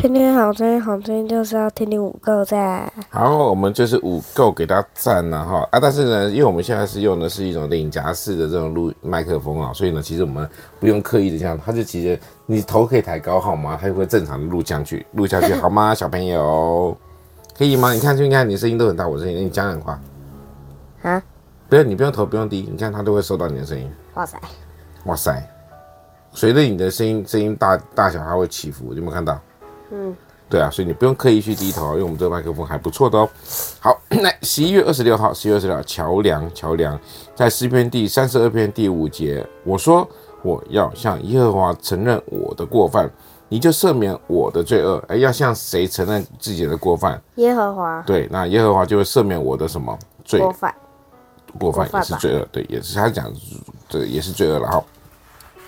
天天好声音，好声音就是要天天五够赞。好，我们就是五够给它赞了哈啊！但是呢，因为我们现在是用的是一种领夹式的这种录麦克风啊，所以呢，其实我们不用刻意的这样，它就其实你头可以抬高好吗？它就会正常的录下去，录下去 好吗？小朋友，可以吗？你看，就应该你声音都很大，我声音，你讲两话啊？不要，你不用头不用低，你看它都会收到你的声音。哇塞，哇塞，随着你的声音声音大大小，它会起伏，有没有看到？嗯，对啊，所以你不用刻意去低头，因为我们这个麦克风还不错的哦。好，那十一月二十六号，十一月二十六号，桥梁，桥梁，在诗篇第三十二篇第五节，我说我要向耶和华承认我的过犯，你就赦免我的罪恶。哎，要向谁承认自己的过犯？耶和华。对，那耶和华就会赦免我的什么罪？过犯。过犯也是罪恶，对，也是他讲，这也是罪恶了哈。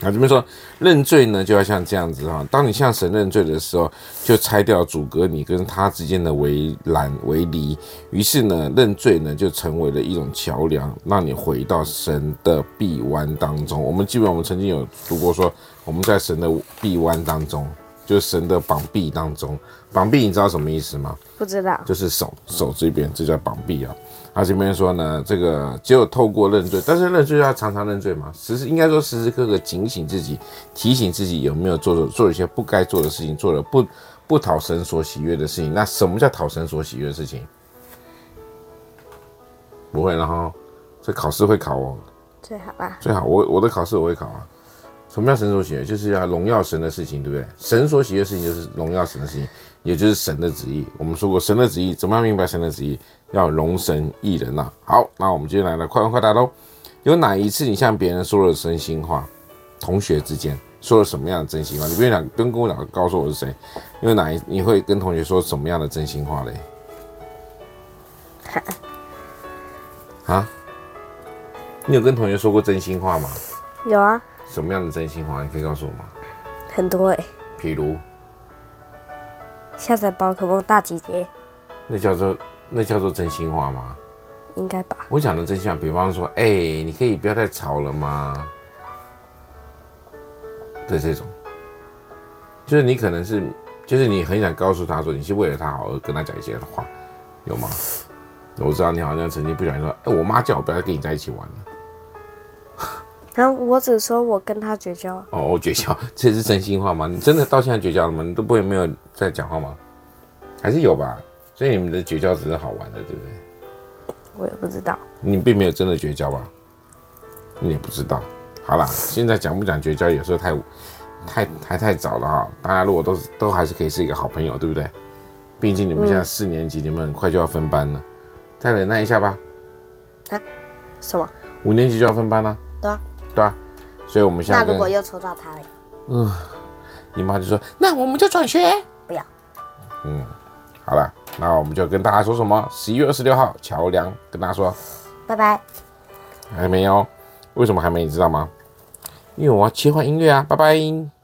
啊这边说认罪呢，就要像这样子哈。当你向神认罪的时候，就拆掉阻隔你跟他之间的围栏围篱，于是呢，认罪呢就成为了一种桥梁，让你回到神的臂弯当中。我们基本我们曾经有读过说，我们在神的臂弯当中，就是神的膀臂当中。膀臂你知道什么意思吗？不知道，就是手手这边，这叫膀臂啊。他这边说呢，这个只有透过认罪，但是认罪要常常认罪嘛，时时应该说时时刻刻警醒自己，提醒自己有没有做做做一些不该做的事情，做了不不讨神所喜悦的事情。那什么叫讨神所喜悦的事情？不会，然后这考试会考哦，最好吧，最好我我的考试我会考啊。什么叫神所喜悦？就是要荣耀神的事情，对不对？神所喜悦的事情就是荣耀神的事情，也就是神的旨意。我们说过神的旨意，怎么样明白神的旨意？要容神一人呐、啊。好，那我们接下来来快问快答喽。有哪一次你向别人说了真心话？同学之间说了什么样的真心话？你不用讲，不用跟我讲，告诉我是谁。因为哪一你会跟同学说什么样的真心话嘞？啊？你有跟同学说过真心话吗？有啊。什么样的真心话？你可以告诉我吗？很多哎、欸。譬如下载宝可梦大集结。那叫做那叫做真心话吗？应该吧。我讲的真心话，比方说，哎、欸，你可以不要再吵了吗？的，这种，就是你可能是，就是你很想告诉他说，你是为了他好而跟他讲一些话，有吗？我知道你好像曾经不小心说，哎、欸，我妈叫我不要跟你在一起玩了。然后我只说我跟他绝交。哦，我绝交，这是真心话吗？你真的到现在绝交了吗？你都不会没有在讲话吗？还是有吧？所以你们的绝交只是好玩的，对不对？我也不知道。你并没有真的绝交吧？你也不知道。好啦，现在讲不讲绝交，有时候太太还太早了哈。大家如果都都还是可以是一个好朋友，对不对？毕竟你们现在四年级，嗯、你们很快就要分班了，再忍耐一下吧。啊？什么？五年级就要分班了？啊。对啊，所以我们现在那如果又抽到他了，嗯，姨妈就说，那我们就转学，不要，嗯，好了，那我们就跟大家说什么？十一月二十六号，桥梁跟大家说，拜拜，还没有？为什么还没？你知道吗？因为我要切换音乐啊，拜拜。